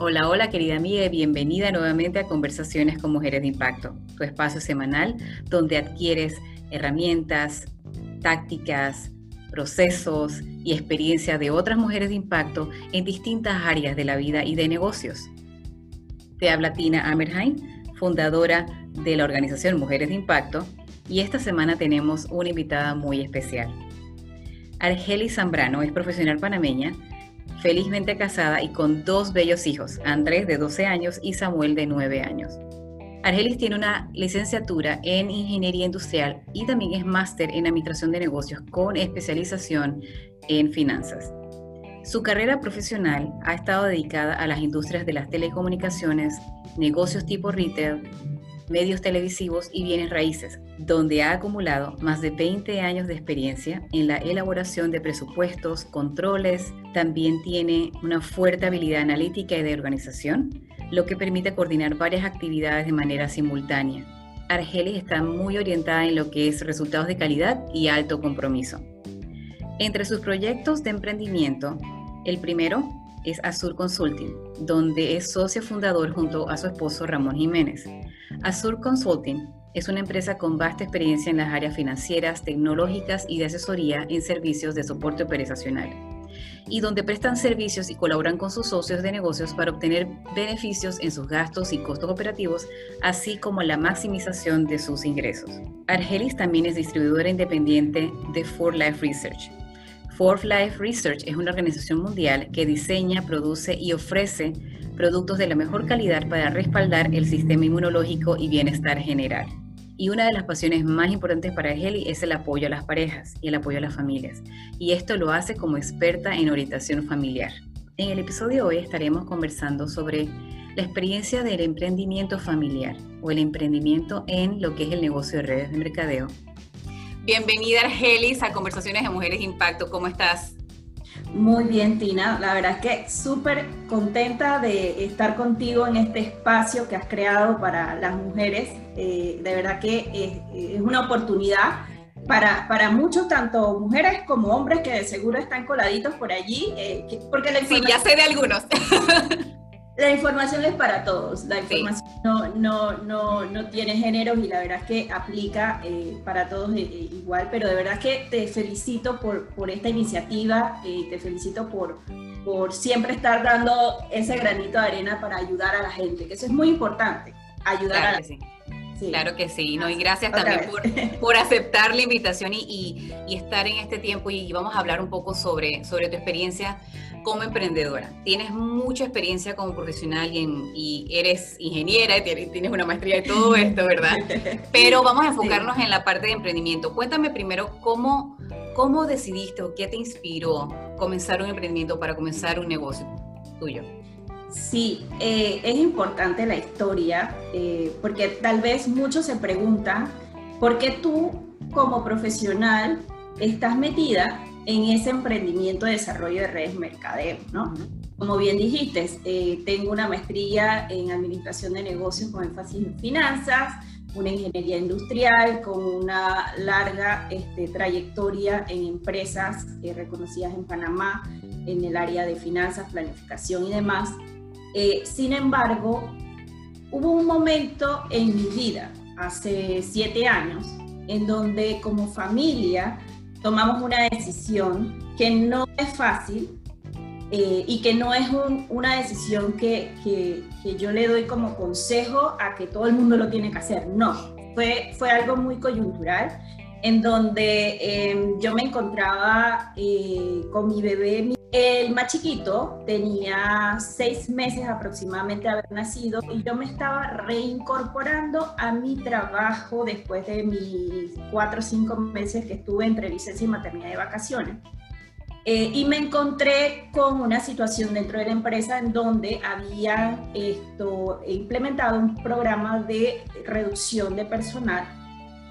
Hola, hola querida y bienvenida nuevamente a Conversaciones con Mujeres de Impacto, tu espacio semanal donde adquieres herramientas, tácticas, procesos y experiencia de otras mujeres de impacto en distintas áreas de la vida y de negocios. Te habla Tina Amerheim, fundadora de la organización Mujeres de Impacto, y esta semana tenemos una invitada muy especial. Argeli Zambrano es profesional panameña, felizmente casada y con dos bellos hijos, Andrés de 12 años y Samuel de 9 años. Argelis tiene una licenciatura en Ingeniería Industrial y también es máster en Administración de Negocios con especialización en finanzas. Su carrera profesional ha estado dedicada a las industrias de las telecomunicaciones, negocios tipo retail, medios televisivos y bienes raíces, donde ha acumulado más de 20 años de experiencia en la elaboración de presupuestos, controles, también tiene una fuerte habilidad analítica y de organización, lo que permite coordinar varias actividades de manera simultánea. Argelis está muy orientada en lo que es resultados de calidad y alto compromiso. Entre sus proyectos de emprendimiento, el primero es Azur Consulting, donde es socio fundador junto a su esposo Ramón Jiménez. Azur Consulting es una empresa con vasta experiencia en las áreas financieras, tecnológicas y de asesoría en servicios de soporte operacional, y donde prestan servicios y colaboran con sus socios de negocios para obtener beneficios en sus gastos y costos operativos, así como la maximización de sus ingresos. Argelis también es distribuidora independiente de For Life Research, Fourth Life Research es una organización mundial que diseña, produce y ofrece productos de la mejor calidad para respaldar el sistema inmunológico y bienestar general. Y una de las pasiones más importantes para Heli es el apoyo a las parejas y el apoyo a las familias. Y esto lo hace como experta en orientación familiar. En el episodio de hoy estaremos conversando sobre la experiencia del emprendimiento familiar o el emprendimiento en lo que es el negocio de redes de mercadeo Bienvenida, Argelis, a Conversaciones de Mujeres Impacto. ¿Cómo estás? Muy bien, Tina. La verdad es que súper contenta de estar contigo en este espacio que has creado para las mujeres. Eh, de verdad que es, una oportunidad para, para, muchos, tanto mujeres como hombres que de seguro están coladitos por allí. Eh, porque sí, ya sé de algunos. La información es para todos, la información no, no, no, no, tiene géneros y la verdad es que aplica eh, para todos eh, eh, igual, pero de verdad que te felicito por, por esta iniciativa, te felicito por, por siempre estar dando ese granito de arena para ayudar a la gente, que eso es muy importante, ayudar a la gente. Claro que sí, ¿no? y gracias también por, por, aceptar la invitación y, y, estar en este tiempo y vamos a hablar un poco sobre, sobre tu experiencia como emprendedora. Tienes mucha experiencia como profesional y, eres ingeniera, y tienes una maestría de todo esto, ¿verdad? Pero vamos a enfocarnos en la parte de emprendimiento. Cuéntame primero cómo, cómo decidiste o qué te inspiró comenzar un emprendimiento para comenzar un negocio tuyo. Sí, eh, es importante la historia eh, porque tal vez muchos se preguntan por qué tú como profesional estás metida en ese emprendimiento de desarrollo de redes mercadeo, ¿no? Como bien dijiste, eh, tengo una maestría en administración de negocios con énfasis en finanzas, una ingeniería industrial con una larga este, trayectoria en empresas eh, reconocidas en Panamá en el área de finanzas, planificación y demás. Eh, sin embargo, hubo un momento en mi vida, hace siete años, en donde como familia tomamos una decisión que no es fácil eh, y que no es una decisión que, que, yo le doy como consejo a que todo el mundo lo tiene que hacer. No, fue, fue algo muy coyuntural en donde em, yo me encontraba eh, con mi bebé, el más chiquito tenía seis meses aproximadamente de haber nacido y yo me estaba reincorporando a mi trabajo después de mis cuatro o cinco meses que estuve entre licencia y maternidad de vacaciones. Eh, y me encontré con una situación dentro de la empresa en donde había esto, implementado un programa de reducción de personal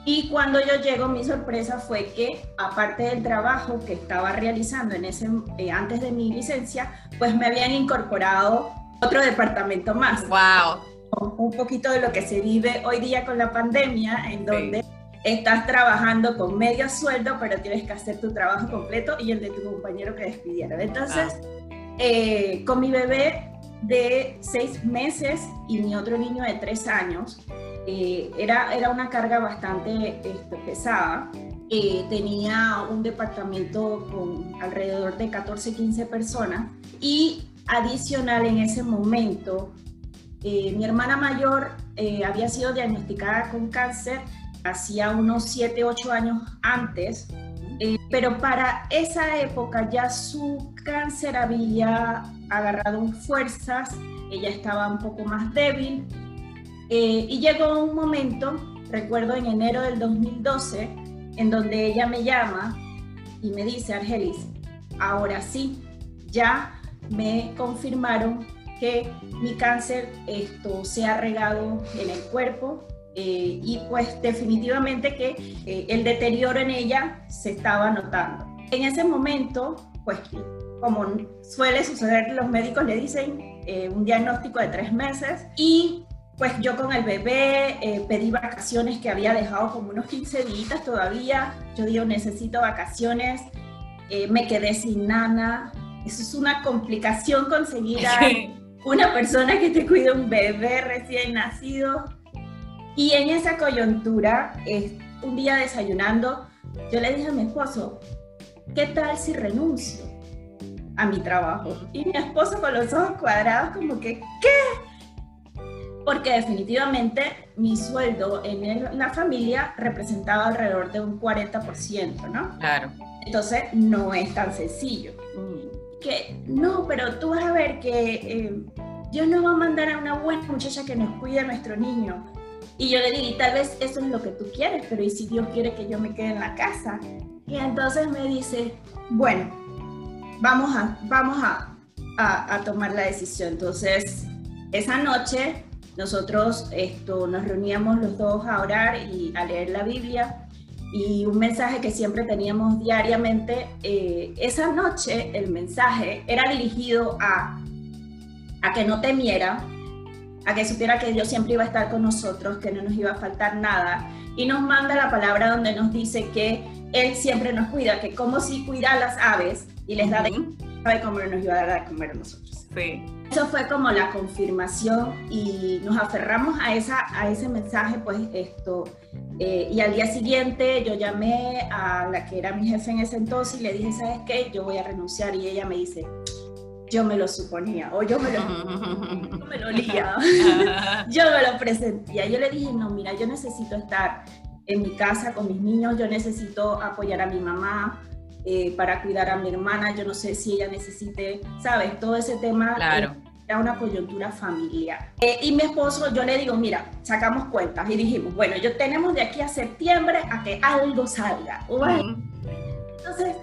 y cuando yo llego, mi sorpresa fue que, aparte del trabajo que estaba realizando en ese, eh, antes de mi licencia, pues me habían incorporado otro departamento más. ¡Wow! Un poquito de lo que se vive hoy día con la pandemia, en donde estás trabajando con medio sueldo, pero tienes que hacer tu trabajo completo y el de tu compañero que despidieron. Entonces, eh, con mi bebé de seis meses y mi otro niño de tres años. Eh, era, era una carga bastante este, pesada. Eh, tenía un departamento con alrededor de 14, 15 personas y adicional en ese momento, eh, mi hermana mayor había sido diagnosticada con cáncer hacía unos 7, 8 años antes, pero para esa época ya su cáncer había agarrado fuerzas, ella estaba un poco más débil eh, y llegó un momento, recuerdo en enero del 2012, en donde ella me llama y me dice, Argelis, ahora sí, ya me confirmaron que mi cáncer esto se ha regado en el cuerpo eh, y pues definitivamente que eh, el deterioro en ella se estaba notando. En ese momento, pues como suele suceder, los médicos le dicen un diagnóstico de tres meses y pues yo con el bebé eh, pedí vacaciones que había dejado como unos 15 días todavía. Yo digo, necesito vacaciones. Eh, me quedé sin nana. Eso es una complicación conseguir a una persona que te cuide un bebé recién nacido. Y en esa coyuntura, un día desayunando, yo le dije a mi esposo, ¿qué tal si renuncio a mi trabajo? Y mi esposo con los ojos cuadrados como que, ¿qué? Porque definitivamente mi sueldo en la familia representaba alrededor de un 40%, ¿no? Claro. Entonces no es tan sencillo. Mm. Que no, pero tú vas a ver que eh, Dios nos va a mandar a una buena muchacha que nos cuide a nuestro niño. Y yo le digo, y tal vez eso es lo que tú quieres, pero ¿y si Dios quiere que yo me quede en la casa? Y entonces me dice, bueno, vamos a, vamos a, a, a tomar la decisión. Entonces, esa noche nosotros esto, nos reuníamos los dos a orar y a leer la Biblia y un mensaje que siempre teníamos diariamente. Eh, esa noche el mensaje era dirigido a, a que no temiera, a que supiera que Dios siempre iba a estar con nosotros, que no nos iba a faltar nada. Y nos manda la palabra donde nos dice que Él siempre nos cuida, que como si cuida a las aves y les da de cómo nos iba a dar de comer a nosotros. Sí. Eso fue como la confirmación y nos aferramos a, esa, a ese mensaje, pues esto. Eh, y al día siguiente yo llamé a la que era mi jefe en ese entonces y le dije, ¿sabes qué? Yo voy a renunciar y ella me dice, yo me lo suponía o yo me lo, yo me lo yo me lo presentía. Yo le dije, no, mira, yo necesito estar en mi casa con mis niños, yo necesito apoyar a mi mamá, eh, para cuidar a mi hermana, yo no sé si ella necesite, ¿sabes? Todo ese tema claro. Era una coyuntura familiar. Eh, y mi esposo, yo le digo, mira, sacamos cuentas y dijimos, bueno, yo tenemos de aquí a septiembre a que algo salga. Entonces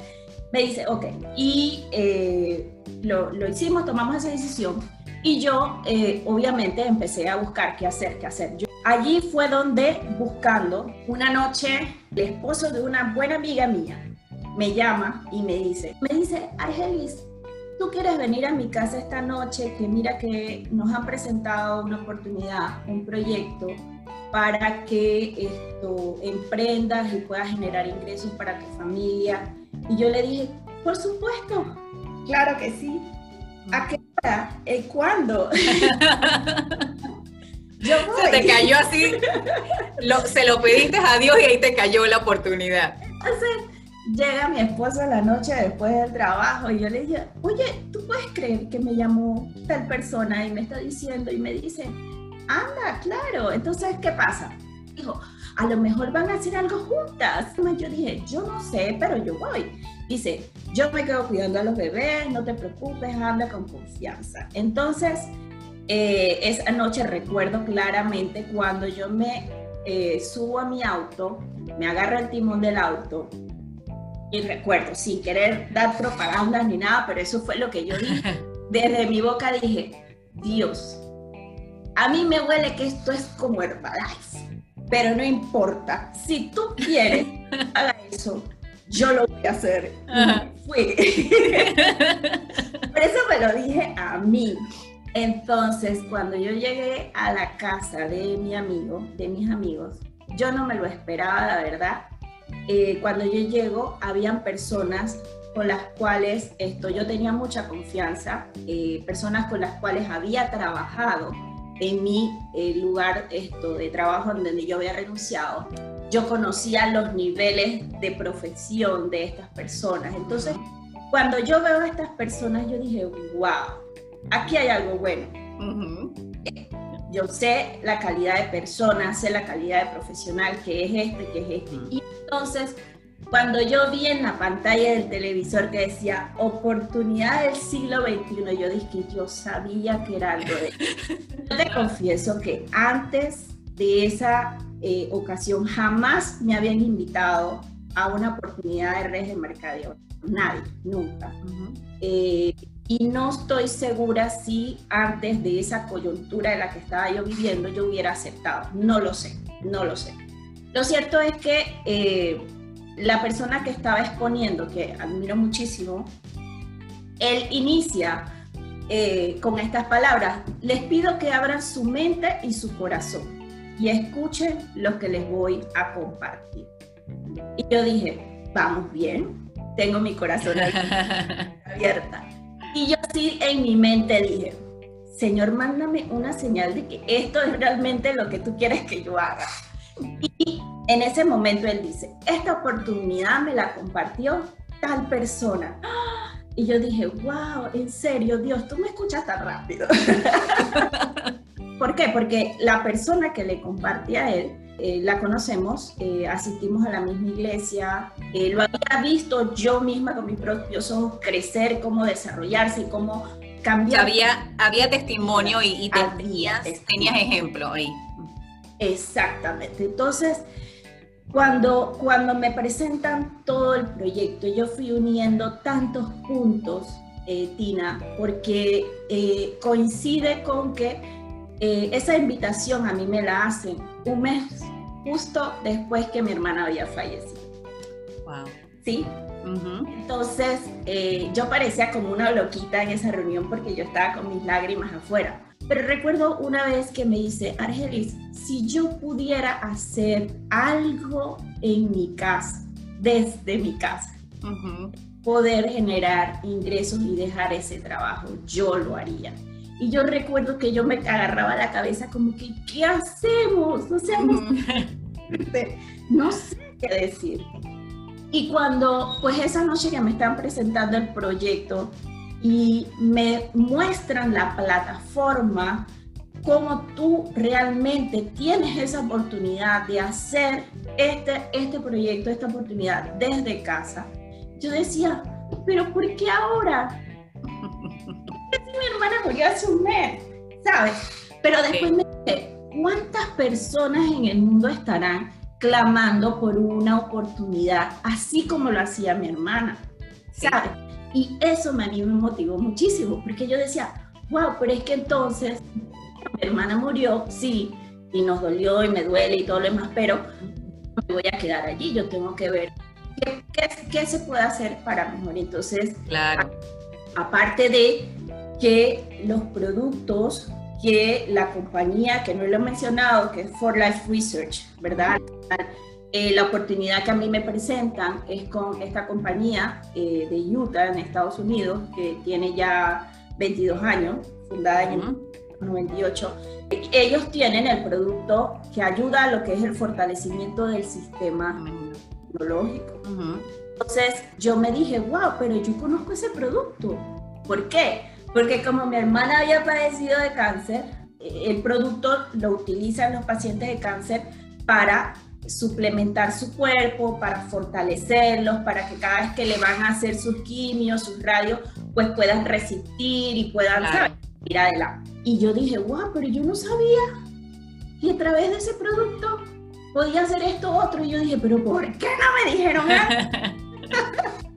me dice, ok, y eh, lo, lo, hicimos, tomamos esa decisión. Y yo, obviamente, empecé a buscar qué hacer, qué hacer. Yo, allí fue donde, buscando, una noche, el esposo de una buena amiga mía, me llama y me dice, me dice, Argelis, tú quieres venir a mi casa esta noche, que mira que nos han presentado una oportunidad, un proyecto para que esto emprendas y puedas generar ingresos para tu familia. Y yo le dije, por supuesto, claro que sí. ¿A qué hora? ¿Y cuándo? yo Se te cayó así, se lo pediste a Dios y ahí te cayó la oportunidad. Entonces, llega mi esposo la noche después del trabajo y yo le dije, oye, ¿tú puedes creer que me llamó tal persona y me está diciendo y me dice, anda, claro, entonces, ¿qué pasa? Dijo, a lo mejor van a hacer algo juntas. Yo dije, yo no sé, pero yo voy. Dice, yo me quedo cuidando a los bebés, no te preocupes, anda con confianza. Entonces, eh, esa noche recuerdo claramente cuando yo me eh, subo a mi auto, me agarro el timón del auto y recuerdo, sin querer dar propaganda ni nada, pero eso fue lo que yo dije. Desde mi boca dije, Dios, a mí me huele que esto es como Herbalife, pero no importa. Si tú quieres, haga eso. Yo lo voy a hacer. Y fui. Por eso me lo dije a mí. Entonces, cuando yo llegué a la casa de mi amigo, de mis amigos, yo no me lo esperaba, la verdad. Eh, cuando yo llego, habían personas con las cuales esto, yo tenía mucha confianza, eh, personas con las cuales había trabajado en mi eh, lugar esto, de trabajo donde yo había renunciado. Yo conocía los niveles de profesión de estas personas. Entonces, cuando yo veo a estas personas, yo dije, wow, aquí hay algo bueno. Yo sé la calidad de persona, sé la calidad de profesional que es este, que es este. Y entonces, cuando yo vi en la pantalla del televisor que decía oportunidad del siglo XXI, yo dije que yo sabía que era algo de... Yo te confieso que antes de esa eh, ocasión jamás me habían invitado a una oportunidad de redes de mercadeo. Nadie, nunca. Eh, y no estoy segura si antes de esa coyuntura en la que estaba yo viviendo yo hubiera aceptado. No lo sé, no lo sé. Lo cierto es que eh, la persona que estaba exponiendo, que admiro muchísimo, él inicia eh, con estas palabras, les pido que abran su mente y su corazón y escuchen lo que les voy a compartir. Y yo dije, vamos bien, tengo mi corazón abierta. Y yo sí en mi mente dije, Señor, mándame una señal de que esto es realmente lo que tú quieres que yo haga. Y en ese momento él dice, esta oportunidad me la compartió tal persona. Y yo dije, wow, en serio, Dios, tú me escuchas tan rápido. ¿Por qué? Porque la persona que le compartía a él, eh, la conocemos, eh, asistimos a la misma iglesia, eh, lo había visto yo misma con mis propios ojos crecer, cómo desarrollarse, cómo cambiar. había, había testimonio y, tenías, tenías ejemplo ahí. Exactamente. Entonces, cuando, cuando me presentan todo el proyecto, yo fui uniendo tantos puntos, Tina, porque coincide con que eh, esa invitación a mí me la hacen un mes justo después que mi hermana había fallecido. Wow. ¿Sí? Entonces, yo parecía como una loquita en esa reunión porque yo estaba con mis lágrimas afuera. Pero recuerdo una vez que me dice, Argelis, si yo pudiera hacer algo en mi casa, desde mi casa, poder generar ingresos y dejar ese trabajo, yo lo haría. Y yo recuerdo que yo me agarraba la cabeza como que, ¿qué hacemos? No sé, no sé qué decir. Y cuando, pues esa noche que me están presentando el proyecto, y me muestran la plataforma, cómo tú realmente tienes esa oportunidad de hacer este, este proyecto, esta oportunidad desde casa. Yo decía, pero ¿por qué ahora? Mi hermana murió hace un mes, ¿sabes? Pero después me dije, ¿cuántas personas en el mundo estarán clamando por una oportunidad, así como lo hacía mi hermana? ¿Sabes? Y eso a mí me motivó muchísimo, porque yo decía, wow, pero es que entonces mi hermana murió, sí, y nos dolió y me duele y todo lo demás, pero no me voy a quedar allí, yo tengo que ver qué, qué, se puede hacer para mejor. Entonces, claro. aparte de que los productos que la compañía, que no lo he mencionado, que es For Life Research, ¿verdad? Eh, la oportunidad que a mí me presentan es con esta compañía eh, de Utah, en Estados Unidos, que tiene ya 22 años, fundada en el 98. Ellos tienen el producto que ayuda a lo que es el fortalecimiento del sistema inmunológico. Entonces yo me dije, wow, pero yo conozco ese producto. ¿Por qué? Porque como mi hermana había padecido de cáncer, eh, el producto lo utilizan los pacientes de cáncer para suplementar su cuerpo, para fortalecerlos, para que cada vez que le van a hacer sus quimios, sus radios, pues puedan resistir y puedan ir adelante. Y yo dije, wow, pero yo no sabía y a través de ese producto podía hacer esto otro. Y yo dije, pero ¿por qué no me dijeron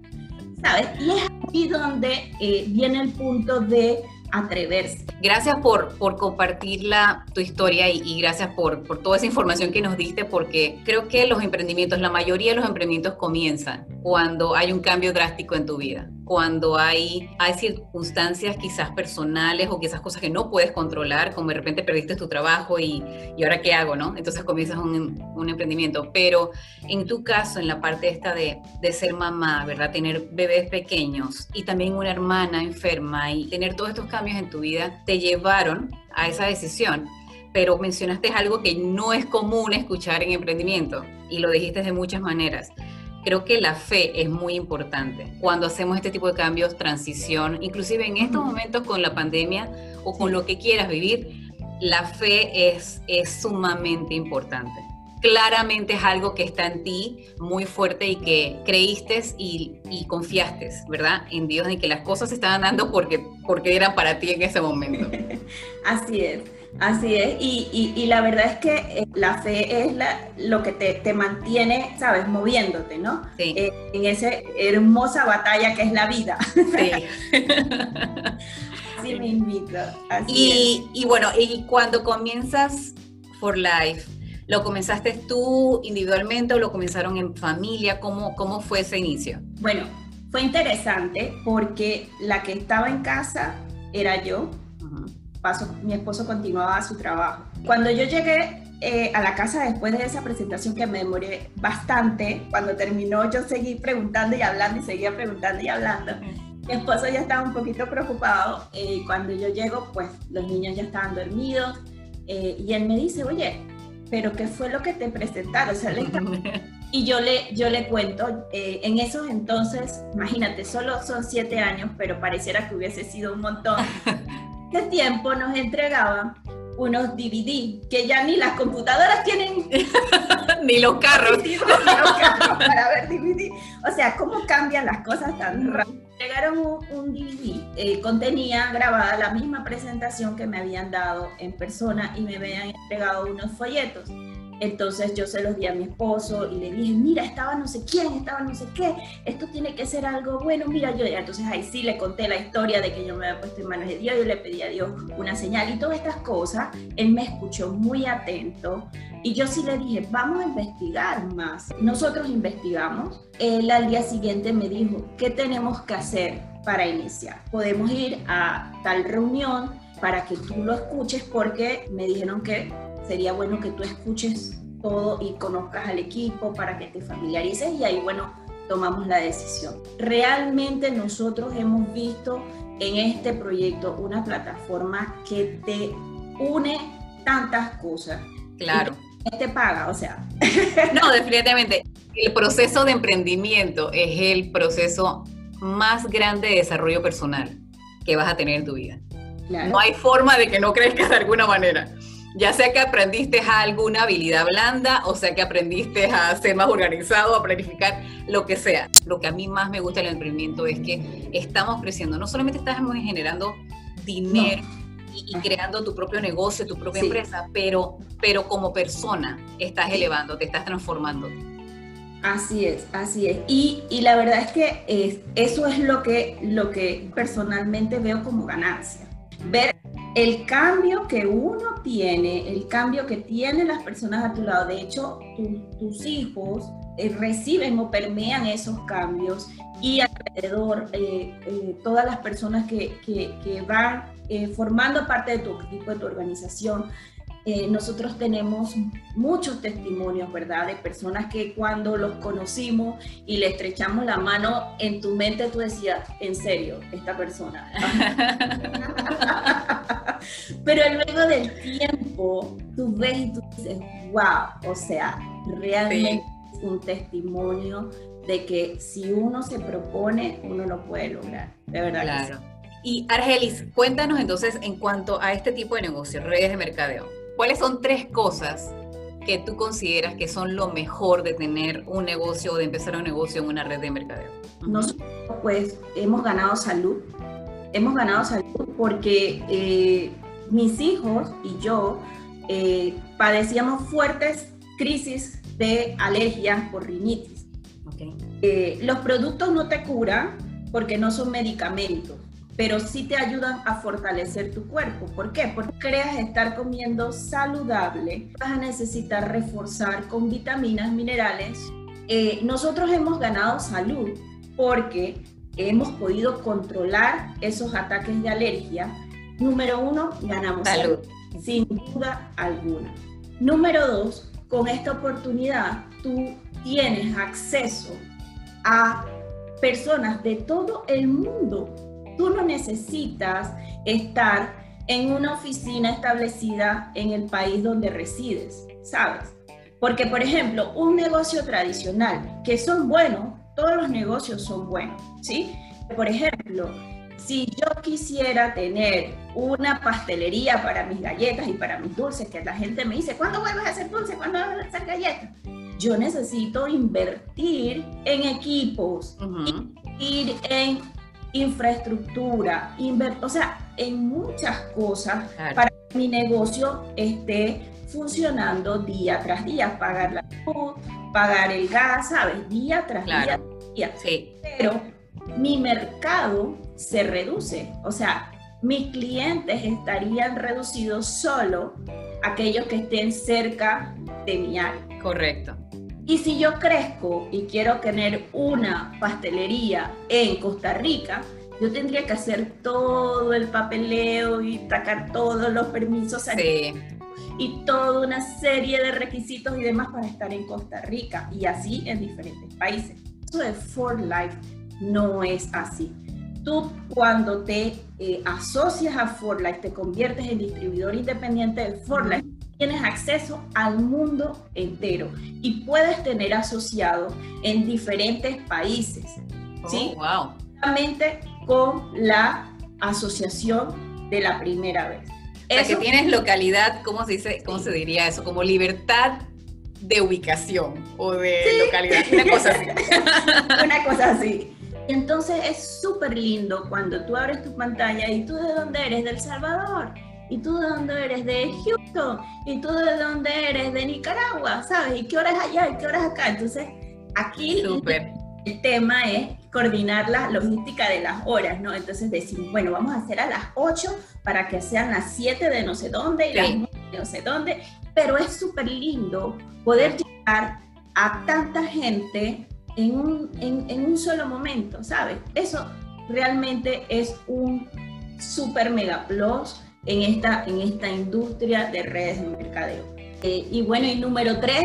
Y es aquí donde eh, viene el punto de atreverse. Gracias por, por compartir tu historia y, gracias por, por, toda esa información que nos diste, porque creo que los emprendimientos, la mayoría de los emprendimientos comienzan cuando hay un cambio drástico en tu vida, cuando hay, hay circunstancias quizás personales o quizás cosas que no puedes controlar, como de repente perdiste tu trabajo y, y ahora qué hago, ¿no? Entonces comienzas un, un, emprendimiento. Pero en tu caso, en la parte esta de, de ser mamá, ¿verdad? Tener bebés pequeños y también una hermana enferma y tener todos estos cambios en tu vida, te llevaron a esa decisión pero mencionaste algo que no es común escuchar en emprendimiento y lo dijiste de muchas maneras. Creo que la fe es muy importante cuando hacemos este tipo de cambios, transición, inclusive en estos momentos con la pandemia o con lo que quieras vivir, la fe es, es sumamente importante. Claramente es algo que está en ti muy fuerte y que creíste y, y confiaste, ¿verdad? En Dios, en que las cosas se estaban dando porque, porque eran para ti en ese momento. Así es. Así es, y, y, la verdad es que eh, la fe es la, lo que te, te, mantiene, ¿sabes?, moviéndote, ¿no? Sí. Eh, en esa hermosa batalla que es la vida. Sí. Así me invito. y, y, bueno, y cuando comienzas For Life, ¿lo comenzaste tú individualmente o lo comenzaron en familia? ¿Cómo, cómo fue ese inicio? Bueno, fue interesante porque la que estaba en casa era yo mi esposo continuaba su trabajo. Cuando yo llegué eh, a la casa después de esa presentación que me demoré bastante, cuando terminó yo seguí preguntando y hablando y seguía preguntando y hablando. Mi esposo ya estaba un poquito preocupado. Eh, cuando yo llego, pues los niños ya estaban dormidos eh, y él me dice, oye, pero ¿qué fue lo que te presentaron? O sea, y yo le, yo le cuento, en esos entonces, imagínate, solo son siete años, pero pareciera que hubiese sido un montón. tiempo nos entregaban unos DVD, que ya ni las computadoras tienen. ni los carros. para ver DVD. O sea, ¿cómo cambian las cosas tan rápido? Llegaron un, DVD, eh, contenía grabada la misma presentación que me habían dado en persona y me habían entregado unos folletos. Entonces yo se los di a mi esposo y le dije, mira, estaba no sé quién, estaba no sé qué, esto tiene que ser algo bueno, mira yo. Entonces ahí sí le conté la historia de que yo me había puesto en manos de Dios, yo le pedí a Dios una señal y todas estas cosas. Él me escuchó muy atento y yo sí le dije, vamos a investigar más. Nosotros investigamos. Él al día siguiente me dijo, ¿qué tenemos que hacer para iniciar? Podemos ir a tal reunión para que tú lo escuches porque me dijeron que sería bueno que tú escuches todo y conozcas al equipo para que te familiarices y ahí, bueno, tomamos la decisión. Realmente nosotros hemos visto en este proyecto una plataforma que te une tantas cosas. Claro. Y te paga, o sea. No, definitivamente. El proceso de emprendimiento es el proceso más grande de desarrollo personal que vas a tener en tu vida. No hay forma de que no crezcas de alguna manera ya sea que aprendiste alguna habilidad blanda, o sea que aprendiste a ser más organizado, a planificar, lo que sea. Lo que a mí más me gusta del emprendimiento es que estamos creciendo, no solamente estamos generando dinero y, creando tu propio negocio, tu propia empresa, pero, pero como persona estás elevando, te estás transformando. Así es, así es. Y, y la verdad es que es, eso es lo que, lo que personalmente veo como ganancia. Ver el cambio que uno tiene, el cambio que tienen las personas a tu lado, de hecho, tus hijos eh, reciben o permean esos cambios y alrededor eh, eh, todas las personas que, que van formando parte de tu equipo, de tu organización, eh, nosotros tenemos muchos testimonios, ¿verdad? De personas que cuando los conocimos y le estrechamos la mano, en tu mente tú decías, en serio, esta persona. Pero luego del tiempo, tú ves y tú dices, wow, o sea, realmente es un testimonio de que si uno se propone, uno lo puede lograr. De verdad. Claro. Y Argelis, cuéntanos entonces en cuanto a este tipo de negocio, redes de mercadeo. ¿Cuáles son tres cosas que tú consideras que son lo mejor de tener un negocio o de empezar un negocio en una red de mercadeo? Nosotros pues hemos ganado salud, hemos ganado salud porque eh, mis hijos y yo eh, padecíamos fuertes crisis de alergia por rinitis. Eh, los productos no te curan porque no son medicamentos pero sí te ayudan a fortalecer tu cuerpo. ¿Por qué? Porque creas estar comiendo saludable, vas a necesitar reforzar con vitaminas, minerales eh, nosotros hemos ganado salud porque hemos podido controlar esos ataques de alergia. Número uno, ganamos salud, sin duda alguna. Número dos, con esta oportunidad tú tienes acceso a personas de todo el mundo. Tú no necesitas estar en una oficina establecida en el país donde resides, ¿sabes? Porque, por ejemplo, un negocio tradicional, que son buenos, todos los negocios son buenos, ¿sí? Por ejemplo, si yo quisiera tener una pastelería para mis galletas y para mis dulces, que la gente me dice, ¿cuándo vuelves a hacer dulces? ¿Cuándo vuelves a hacer galletas? Yo necesito invertir en equipos, invertir en infraestructura, o sea, en muchas cosas para que mi negocio esté funcionando día tras día, pagar la luz, pagar el gas, ¿sabes? Día tras día, día. Sí. Pero mi mercado se reduce, o sea, mis clientes estarían reducidos solo aquellos que estén cerca de mi área. Correcto. Y si yo crezco y quiero tener una pastelería en Costa Rica, yo tendría que hacer todo el papeleo y sacar todos los permisos sí. Y toda una serie de requisitos y demás para estar en Costa Rica y así en diferentes países. Eso de For Life no es así. Tú cuando te eh, asocias a For Life, te conviertes en distribuidor independiente de For Life, tienes acceso al mundo entero y puedes tener asociado en diferentes países. ¿sí? Oh, wow. Solamente con la asociación de la primera vez. O sea, que tienes localidad, ¿cómo se dice? ¿Cómo se diría eso? Como libertad de ubicación o de localidad, una cosa así. una cosa así. Entonces es súper lindo cuando tú abres tu pantalla y tú de dónde eres, del Salvador, y tú de dónde eres, de Houston, y tú de dónde eres, de Nicaragua, ¿sabes? ¿Y qué hora es allá y qué hora es acá? Entonces aquí el tema es coordinar la logística de las horas, ¿no? Entonces decir, bueno, vamos a hacer a las 8 para que sean las 7 de no sé dónde y las 9 de no sé dónde, pero es súper lindo poder llegar a tanta gente en un, en, un solo momento, ¿sabes? Eso realmente es un súper mega plus en esta, en esta industria de redes de mercadeo. Eh, y bueno, y número tres,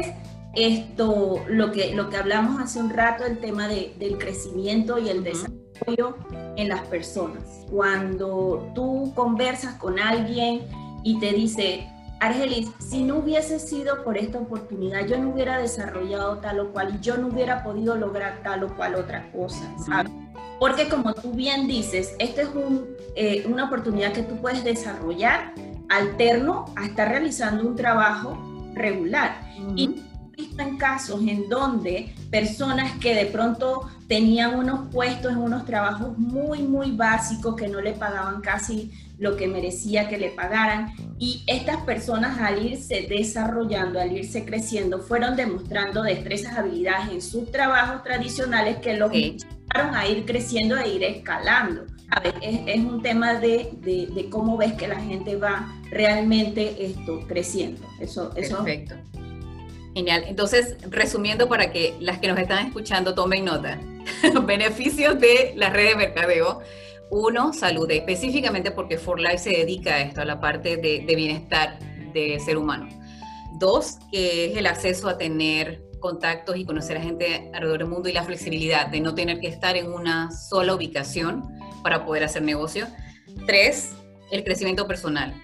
esto, lo que, lo que hablamos hace un rato, el tema de, del crecimiento y el desarrollo en las personas. Cuando tú conversas con alguien y te dice, Argelis, si no hubiese sido por esta oportunidad, yo no hubiera desarrollado tal o cual y yo no hubiera podido lograr tal o cual otra cosa, ¿sabes? Porque como tú bien dices, esta es un, eh, una oportunidad que tú puedes desarrollar alterno a estar realizando un trabajo regular. Y visto en casos en donde personas que de pronto tenían unos puestos en unos trabajos muy, muy básicos que no le pagaban casi lo que merecía que le pagaran. Y estas personas al irse desarrollando, al irse creciendo, fueron demostrando destrezas, habilidades en sus trabajos tradicionales que los llevaron a ir creciendo e ir escalando. A ver, es, un tema de, de, cómo ves que la gente va realmente esto creciendo. Eso, eso Perfecto. Genial. Entonces, resumiendo para que las que nos están escuchando tomen nota. Beneficios de la red de mercadeo uno, salud, específicamente porque For Life se dedica a esto, a la parte de, bienestar del ser humano. Dos, que es el acceso a tener contactos y conocer a gente alrededor del mundo y la flexibilidad de no tener que estar en una sola ubicación para poder hacer negocio. Tres, el crecimiento personal.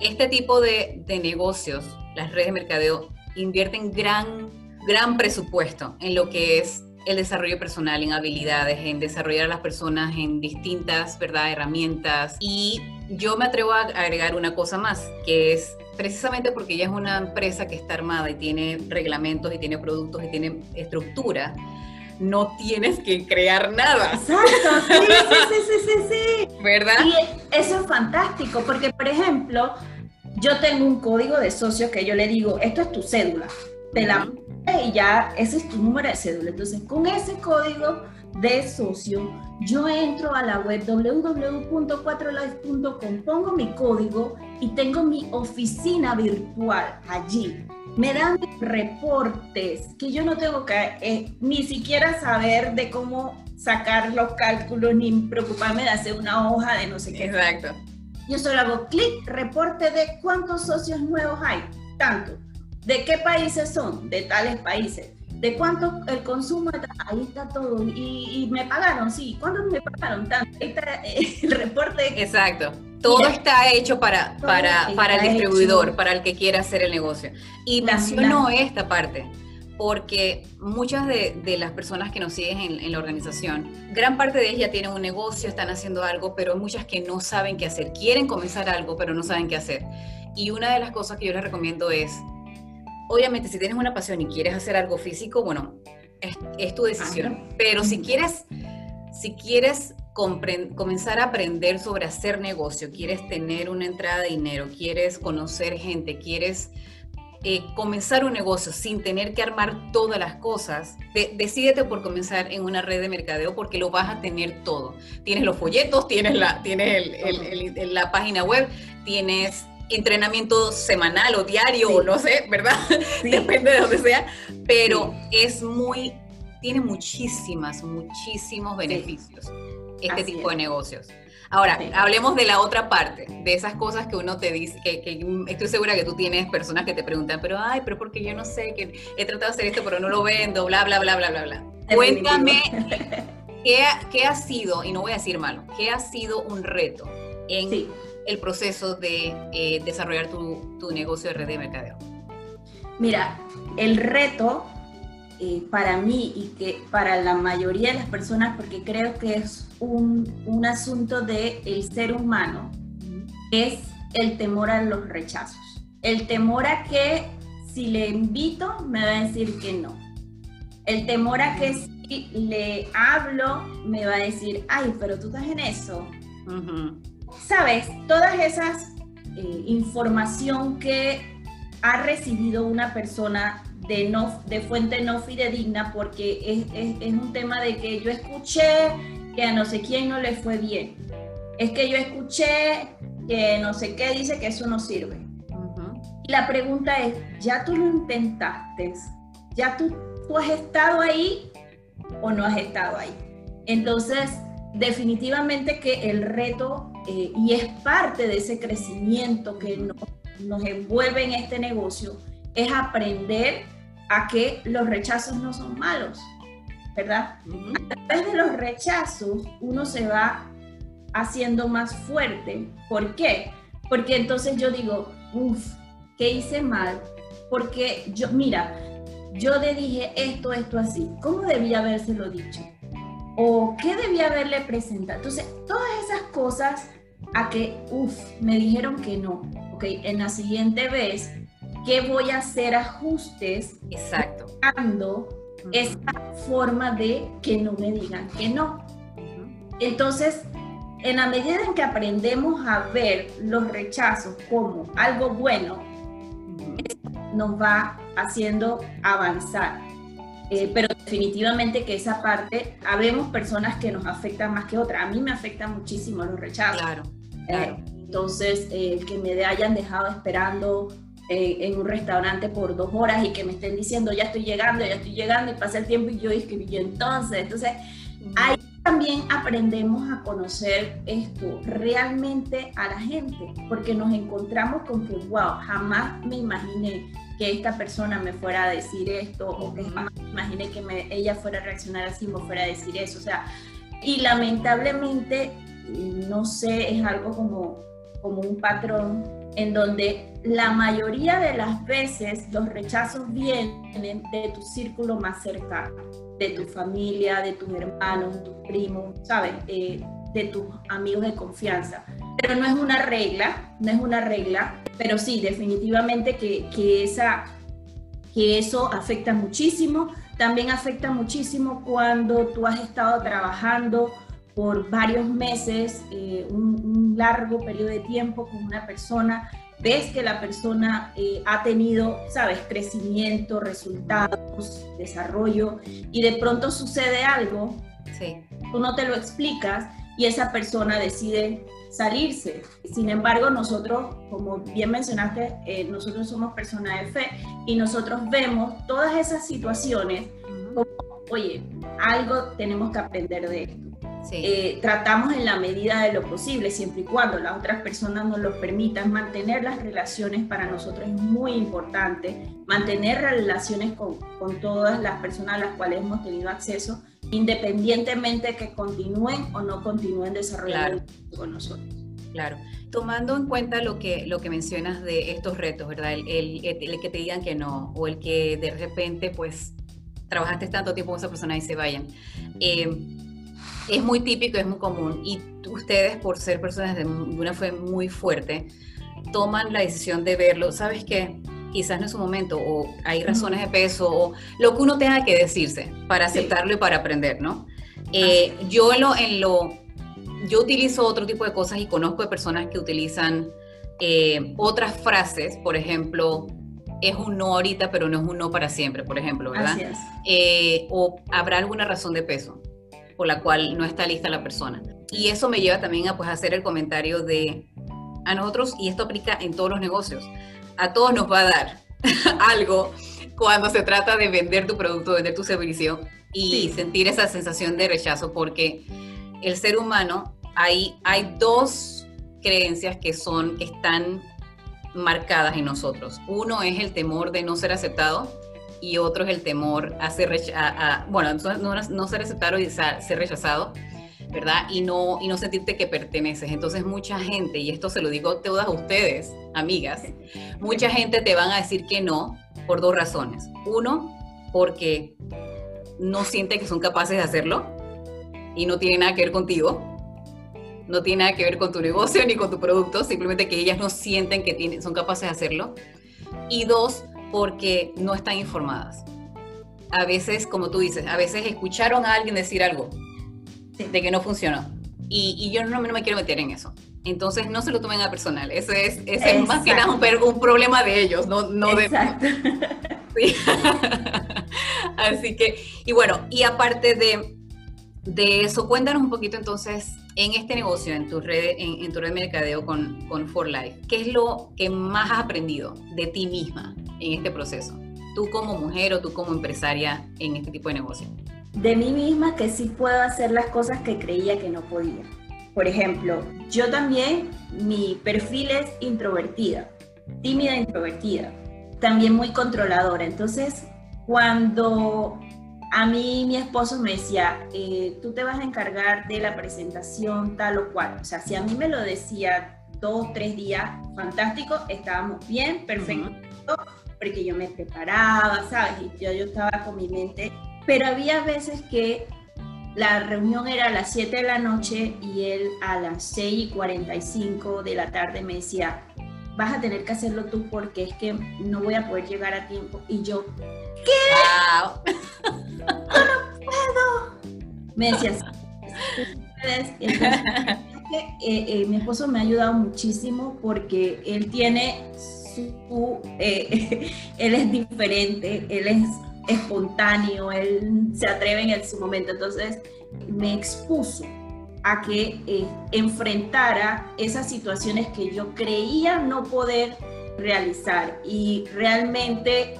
Este tipo de, de negocios, las redes de mercadeo, invierten gran, gran presupuesto en lo que es el desarrollo personal, en habilidades, en desarrollar a las personas en distintas ¿verdad? herramientas. Y yo me atrevo a agregar una cosa más, que es precisamente porque ella es una empresa que está armada y tiene reglamentos y tiene productos y tiene estructura, no tienes que crear nada. Exacto, sí, sí, sí, sí, sí. ¿Verdad? Y eso es fantástico, porque por ejemplo, yo tengo un código de socio que yo le digo, esto es tu cédula, te la y ya ese es tu número de cédula. Entonces, con ese código de socio, yo entro a la web www.4life.com, pongo mi código y tengo mi oficina virtual allí. me dan reportes que yo no tengo que eh, ni siquiera saber de cómo sacar los cálculos ni preocuparme de hacer una hoja de no sé qué. Exacto. Yo solo hago clic, reporte de cuántos socios nuevos hay, tanto. ¿De qué países son? De tales países. ¿De cuánto el consumo? Ahí está todo. Y, me pagaron, sí. ¿Cuántos me pagaron? Tanto. Ahí está el reporte. Exacto. Todo está hecho para, para, para el distribuidor, para el que quiera hacer el negocio. Y menciono esta parte porque muchas de, las personas que nos siguen en, la organización, gran parte de ellas ya tienen un negocio, están haciendo algo, pero hay muchas que no saben qué hacer. Quieren comenzar algo, pero no saben qué hacer. Y una de las cosas que yo les recomiendo es, obviamente, si tienes una pasión y quieres hacer algo físico, bueno, es, tu decisión. Pero si quieres, si quieres comenzar a aprender sobre hacer negocio, quieres tener una entrada de dinero, quieres conocer gente, quieres eh, comenzar un negocio sin tener que armar todas las cosas, decídete por comenzar en una red de mercadeo porque lo vas a tener todo. Tienes los folletos, tienes la, tienes la página web, tienes entrenamiento semanal o diario o no sé, ¿verdad? Depende de donde sea, pero es muy, tiene muchísimas, muchísimos beneficios este tipo de negocios. Ahora, hablemos de la otra parte, de esas cosas que uno te dice, que, estoy segura que tú tienes personas que te preguntan, pero ay, pero porque yo no sé, que he tratado de hacer esto, pero no lo vendo, bla, bla, bla, bla, bla, bla. Cuéntame, ¿qué, ha sido, y no voy a decir malo, qué ha sido un reto en el proceso de eh, desarrollar tu, tu negocio de red de mercadeo? Mira, el reto eh, para mí y que para la mayoría de las personas, porque creo que es un, un asunto del el ser humano, es el temor a los rechazos. El temor a que si le invito me va a decir que no. El temor a que si le hablo me va a decir, ay, pero tú estás en eso. Sabes, todas esas eh, información que ha recibido una persona de, no, de fuente no fidedigna porque es, es, un tema de que yo escuché que a no sé quién no le fue bien. Es que yo escuché que no sé qué dice que eso no sirve. Y la pregunta es, ¿ya tú lo intentaste? ¿Ya tú, tú has estado ahí o no has estado ahí? Entonces, definitivamente que el reto, eh, y es parte de ese crecimiento que nos, nos envuelve en este negocio, es aprender a que los rechazos no son malos, ¿verdad? A través de los rechazos uno se va haciendo más fuerte. ¿Por qué? Porque entonces yo digo, uff, ¿qué hice mal? Porque yo, mira, yo le dije esto, esto así. ¿Cómo debía habérselo dicho? ¿O qué debía haberle presentado? Entonces, todas esas cosas a que, uff, me dijeron que no. Ok, en la siguiente vez ¿Qué voy a hacer ajustes Exacto. buscando esa forma de que no me digan que no. Entonces, en la medida en que aprendemos a ver los rechazos como algo bueno, nos va haciendo avanzar. Eh, pero definitivamente que esa parte, habemos personas que nos afectan más que otras. A mí me afectan muchísimo los rechazos. Claro, claro. Eh, entonces, eh, que me hayan dejado esperando en un restaurante por dos horas y que me estén diciendo ya estoy llegando, ya estoy llegando y pasa el tiempo y yo escribí entonces. Entonces, ahí también aprendemos a conocer esto realmente a la gente, porque nos encontramos con que, wow, jamás me imaginé que esta persona me fuera a decir esto o que jamás me imaginé que me, ella fuera a reaccionar así, me fuera a decir eso. O sea, y lamentablemente, no sé, es algo como, como un patrón en donde la mayoría de las veces los rechazos vienen de tu círculo más cercano, de tu familia, de tus hermanos, tus primos, ¿sabes? Eh, de tus amigos de confianza. Pero no es una regla, no es una regla, pero sí, definitivamente que, que, esa, que eso afecta muchísimo. También afecta muchísimo cuando tú has estado trabajando por varios meses, eh, un, un, largo periodo de tiempo con una persona ves que la persona eh, ha tenido, sabes, crecimiento, resultados, desarrollo, y de pronto sucede algo, sí. tú no te lo explicas, y esa persona decide salirse. Sin embargo, nosotros, como bien mencionaste, eh, nosotros somos personas de fe y nosotros vemos todas esas situaciones como, oye, algo tenemos que aprender de esto. Eh, tratamos en la medida de lo posible, siempre y cuando las otras personas nos lo permitan, mantener las relaciones para nosotros es muy importante, mantener relaciones con, con todas las personas a las cuales hemos tenido acceso, independientemente de que continúen o no continúen desarrollando con nosotros. Claro, tomando en cuenta lo que, lo que mencionas de estos retos, ¿verdad? El, el, que te digan que no o el que de repente pues trabajaste tanto tiempo con esa persona y se vayan. Eh, es muy típico, es muy común. Y ustedes, por ser personas de una fe muy fuerte, toman la decisión de verlo. ¿Sabes qué? Quizás no es su momento, o hay razones de peso, o lo que uno tenga que decirse para aceptarlo y para aprender, ¿no? Eh, yo en lo, en lo, yo utilizo otro tipo de cosas y conozco de personas que utilizan eh, otras frases, por ejemplo, es un no ahorita, pero no es un no para siempre, por ejemplo, ¿verdad? Eh, o habrá alguna razón de peso por la cual no está lista la persona. Y eso me lleva también a pues, hacer el comentario de a nosotros, y esto aplica en todos los negocios, a todos nos va a dar algo cuando se trata de vender tu producto, vender tu servicio y sentir esa sensación de rechazo, porque el ser humano, hay, hay dos creencias que son, que están marcadas en nosotros. Uno es el temor de no ser aceptado y otro es el temor a ser, bueno, no, ser aceptado y ser rechazado, ¿verdad? Y no, y no sentirte que perteneces. Entonces mucha gente, y esto se lo digo a todas ustedes, amigas, mucha gente te van a decir que no por dos razones. Uno, porque no sienten que son capaces de hacerlo y no tiene nada que ver contigo. No tiene nada que ver con tu negocio ni con tu producto, simplemente que ellas no sienten que tienen, son capaces de hacerlo. Y dos, porque no están informadas. A veces, como tú dices, a veces escucharon a alguien decir algo de que no funcionó. Y, yo no, me quiero meter en eso. Entonces, no se lo tomen a personal. Eso es, es más que nada un, problema de ellos, no, no de... Sí. Así que, y bueno, y aparte de, de eso, cuéntanos un poquito entonces en este negocio, en tu red, en, tu red de mercadeo con, con For Life, ¿qué es lo que más has aprendido de ti misma en este proceso? Tú como mujer o tú como empresaria en este tipo de negocio. De mí misma que sí puedo hacer las cosas que creía que no podía. Por ejemplo, yo también, mi perfil es introvertida, tímida introvertida, también muy controladora. Entonces, cuando a mí mi esposo me decía, eh, tú te vas a encargar de la presentación tal o cual. O sea, si a mí me lo decía dos, tres días, fantástico, estábamos bien, perfecto, porque yo me preparaba, ¿sabes? Y yo, yo estaba con mi mente. Pero había veces que la reunión era a las 7 de la noche y él a las 6 y 45 de la tarde me decía, vas a tener que hacerlo tú porque es que no voy a poder llegar a tiempo. Y yo, ¿qué? no puedo. Me decías, eh, eh, mi esposo me ha ayudado muchísimo porque él tiene su, eh, él es diferente, él es espontáneo, él se atreve en su momento, entonces me expuso a que enfrentara esas situaciones que yo creía no poder realizar. Y realmente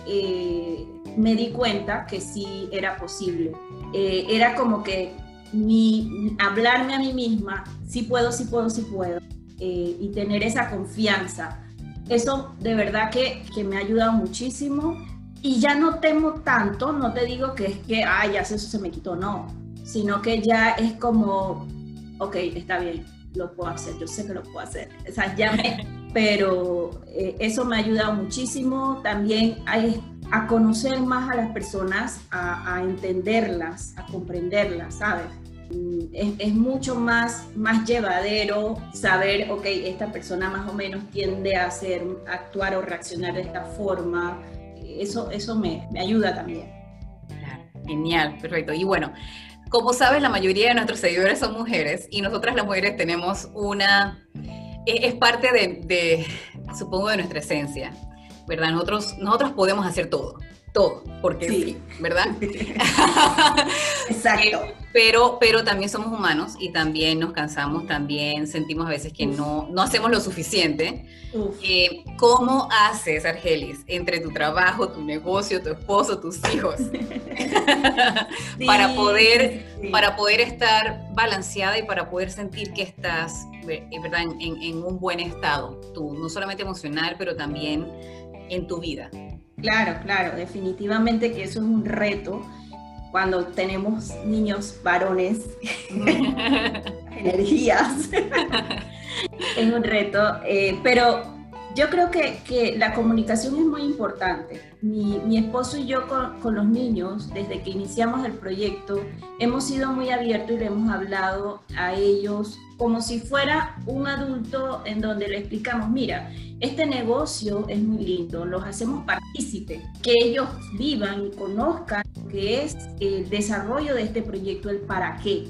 me di cuenta que sí era posible. Eh, era como que mi, hablarme a mí misma, sí puedo, sí puedo, sí puedo, eh, y tener esa confianza. Eso de verdad que, que, me ha ayudado muchísimo y ya no temo tanto, no te digo que es que, ay, ya eso se me quitó, no, sino que ya es como, ok, está bien, lo puedo hacer, yo sé que lo puedo hacer, o sea, ya me, pero eh, eso me ha ayudado muchísimo, también a conocer más a las personas, a, entenderlas, a comprenderlas, ¿sabes? Mm, es, mucho más, más llevadero saber, ok, esta persona más o menos tiende a hacer, actuar o reaccionar de esta forma. Eso, eso me, me ayuda también. genial, perfecto. Y bueno, como sabes, la mayoría de nuestros seguidores son mujeres y nosotras las mujeres tenemos una, es, parte de, de, supongo, de nuestra esencia ¿verdad? Nosotros, nosotros podemos hacer todo. todo, porque sí, ¿verdad? Exacto. Eh, pero, pero también somos humanos y también nos cansamos, también sentimos a veces que no, no hacemos lo suficiente. Eh, ¿Cómo haces, Argelis, entre tu trabajo, tu negocio, tu esposo, tus hijos, para, poder, para poder estar balanceada y para poder sentir que estás ¿verdad? En, en un buen estado, tú, no solamente emocional, pero también en tu vida? Claro, claro, definitivamente que eso es un reto cuando tenemos niños varones, energías, es un reto, eh, pero yo creo que, la comunicación es muy importante. Mi, esposo y yo con, con, los niños, desde que iniciamos el proyecto, hemos sido muy abiertos y le hemos hablado a ellos como si fuera un adulto en donde le explicamos, mira, este negocio es muy lindo, los hacemos partícipes, que ellos vivan y conozcan que es el desarrollo de este proyecto, el para qué.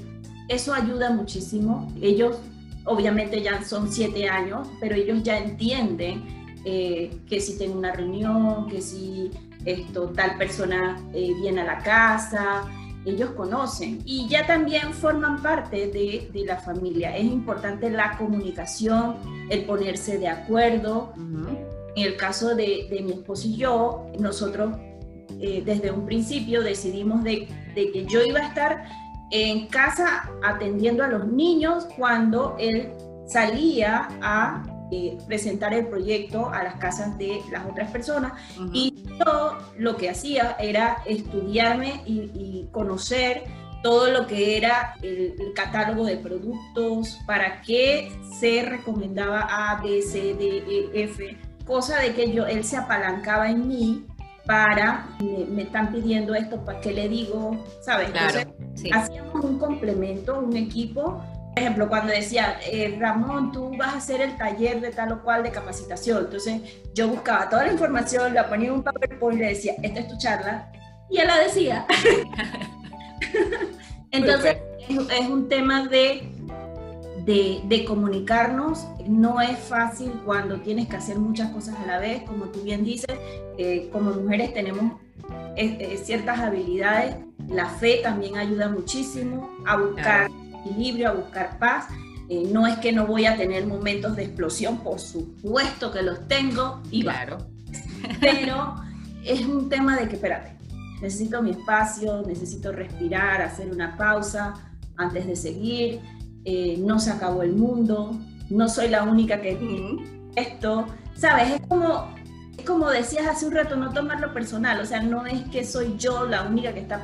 Eso ayuda muchísimo. Ellos obviamente ya son siete años, pero ellos ya entienden eh, que si tengo una reunión, que si esto, tal persona eh, viene a la casa, ellos conocen y ya también forman parte de, de la familia. Es importante la comunicación, el ponerse de acuerdo. En el caso de, de, mi esposo y yo, nosotros eh, desde un principio decidimos de, de, que yo iba a estar en casa atendiendo a los niños cuando él salía a eh, presentar el proyecto a las casas de las otras personas. Y yo lo que hacía era estudiarme y, conocer todo lo que era el, catálogo de productos, para qué se recomendaba A, B, C, D, E, F, cosa de que yo, él se apalancaba en mí para, me, están pidiendo esto, ¿para qué le digo? ¿Sabes? Entonces, hacíamos un complemento, un equipo. Por ejemplo, cuando decía, eh, Ramón, tú vas a hacer el taller de tal o cual de capacitación, entonces yo buscaba toda la información, la ponía en un PowerPoint y le decía, esta es tu charla, y él la decía. entonces, es, un tema de, de, comunicarnos, no es fácil cuando tienes que hacer muchas cosas a la vez, como tú bien dices, eh, como mujeres tenemos eh, ciertas habilidades, la fe también ayuda muchísimo a buscar equilibrio, a buscar paz. Eh, no es que no voy a tener momentos de explosión, por supuesto que los tengo, y claro. pero es un tema de que, espérate, necesito mi espacio, necesito respirar, hacer una pausa antes de seguir, eh, no se acabó el mundo, no soy la única que esto, ¿sabes? Es como, como decías hace un rato, no tomarlo personal, o sea, no es que soy yo la única que está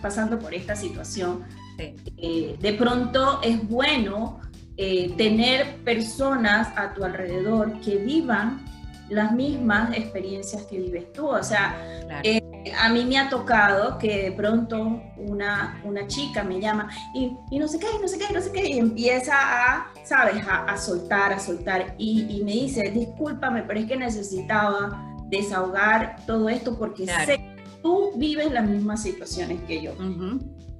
pasando por esta situación, eh, de pronto es bueno eh, tener personas a tu alrededor que vivan las mismas experiencias que vives tú. O sea, eh, a mí me ha tocado que de pronto una, una chica me llama y, y, no sé qué, no sé qué, no sé qué, y empieza a, ¿sabes?, a, soltar, a soltar, y, me dice, discúlpame, pero es que necesitaba desahogar todo esto porque sé que tú vives las mismas situaciones que yo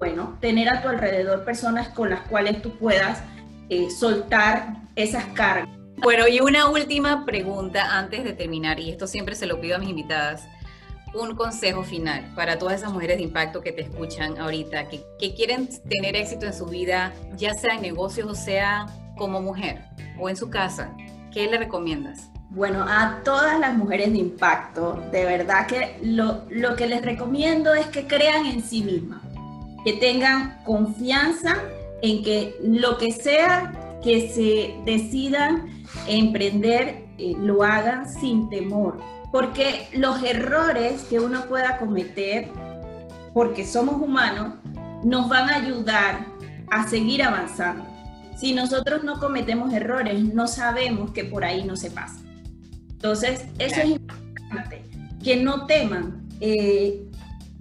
bueno, tener a tu alrededor personas con las cuales tú puedas eh, soltar esas cargas. Bueno, y una última pregunta antes de terminar, y esto siempre se lo pido a mis invitadas. Un consejo final para todas esas mujeres de impacto que te escuchan ahorita, que, que quieren tener éxito en su vida, ya sea en negocios o sea como mujer o en su casa. ¿Qué le recomiendas? Bueno, a todas las mujeres de impacto, de verdad que lo, lo que les recomiendo es que crean en sí mismas que tengan confianza en que lo que sea que se decidan emprender, eh, lo hagan sin temor. Porque los errores que uno pueda cometer, porque somos humanos, nos van a ayudar a seguir avanzando. Si nosotros no cometemos errores, no sabemos que por ahí no se pasa. Entonces, eso es importante, que no teman. Eh,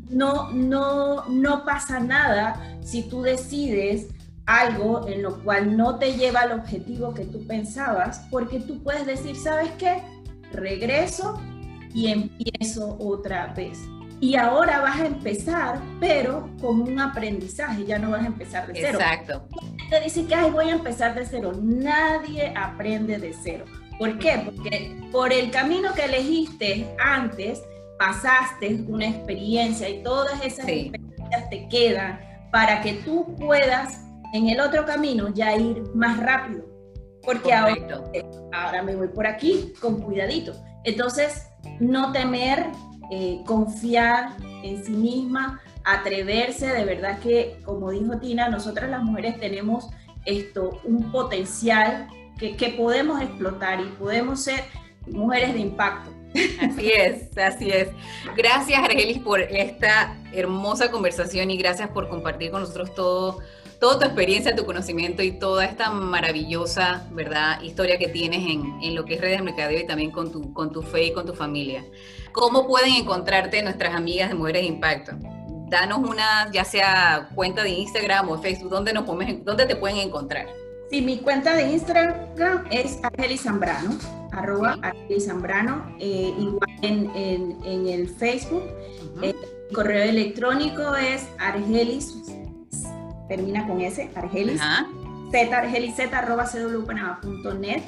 no, no, no pasa nada si tú decides algo en lo cual no te lleva al objetivo que tú pensabas, porque tú puedes decir, ¿sabes qué? Regreso y empiezo otra vez. Y ahora vas a empezar, pero con un aprendizaje, ya no vas a empezar de cero. Exacto. Te dice que Ay, voy a empezar de cero. Nadie aprende de cero. ¿Por qué? Porque por el camino que elegiste antes, pasaste una experiencia y todas esas experiencias te quedan para que tú puedas en el otro camino ya ir más rápido. Porque ahora, ahora, me voy por aquí con cuidadito. Entonces, no temer, eh, confiar en sí misma, atreverse, de verdad que, como dijo Tina, nosotras las mujeres tenemos esto, un potencial que, que podemos explotar y podemos ser mujeres de impacto. Así es, así es. Gracias, Argelis, por esta hermosa conversación y gracias por compartir con nosotros todo, toda tu experiencia, tu conocimiento y toda esta maravillosa, ¿verdad?, historia que tienes en, en lo que es redes de mercadeo y también con tu, con tu fe y con tu familia. ¿Cómo pueden encontrarte nuestras amigas de Mujeres de Impacto? Danos una, ya sea cuenta de Instagram o Facebook, ¿dónde, nos dónde te pueden encontrar? Sí, mi cuenta de Instagram es Argelis Zambrano arroba Zambrano, eh, igual en, en, el Facebook. el correo electrónico es argelis, termina con S, argelis, z, argelis, z, arroba cwpanama.net.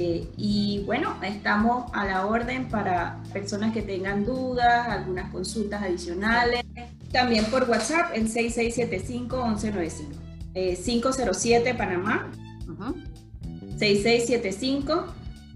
Eh, y bueno, estamos a la orden para personas que tengan dudas, algunas consultas adicionales. También por WhatsApp, el 6675-1195. 507 Panamá. 6675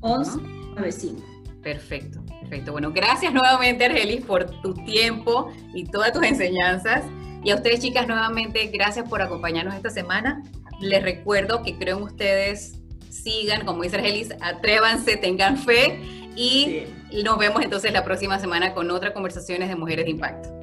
1195. Perfecto, perfecto. Bueno, gracias nuevamente, Argelis, por tu tiempo y todas tus enseñanzas. Y a ustedes, chicas, nuevamente, gracias por acompañarnos esta semana. Les recuerdo que creo en ustedes, sigan, como dice Argelis, atrévanse, tengan fe y nos vemos entonces la próxima semana con otras conversaciones de Mujeres de Impacto.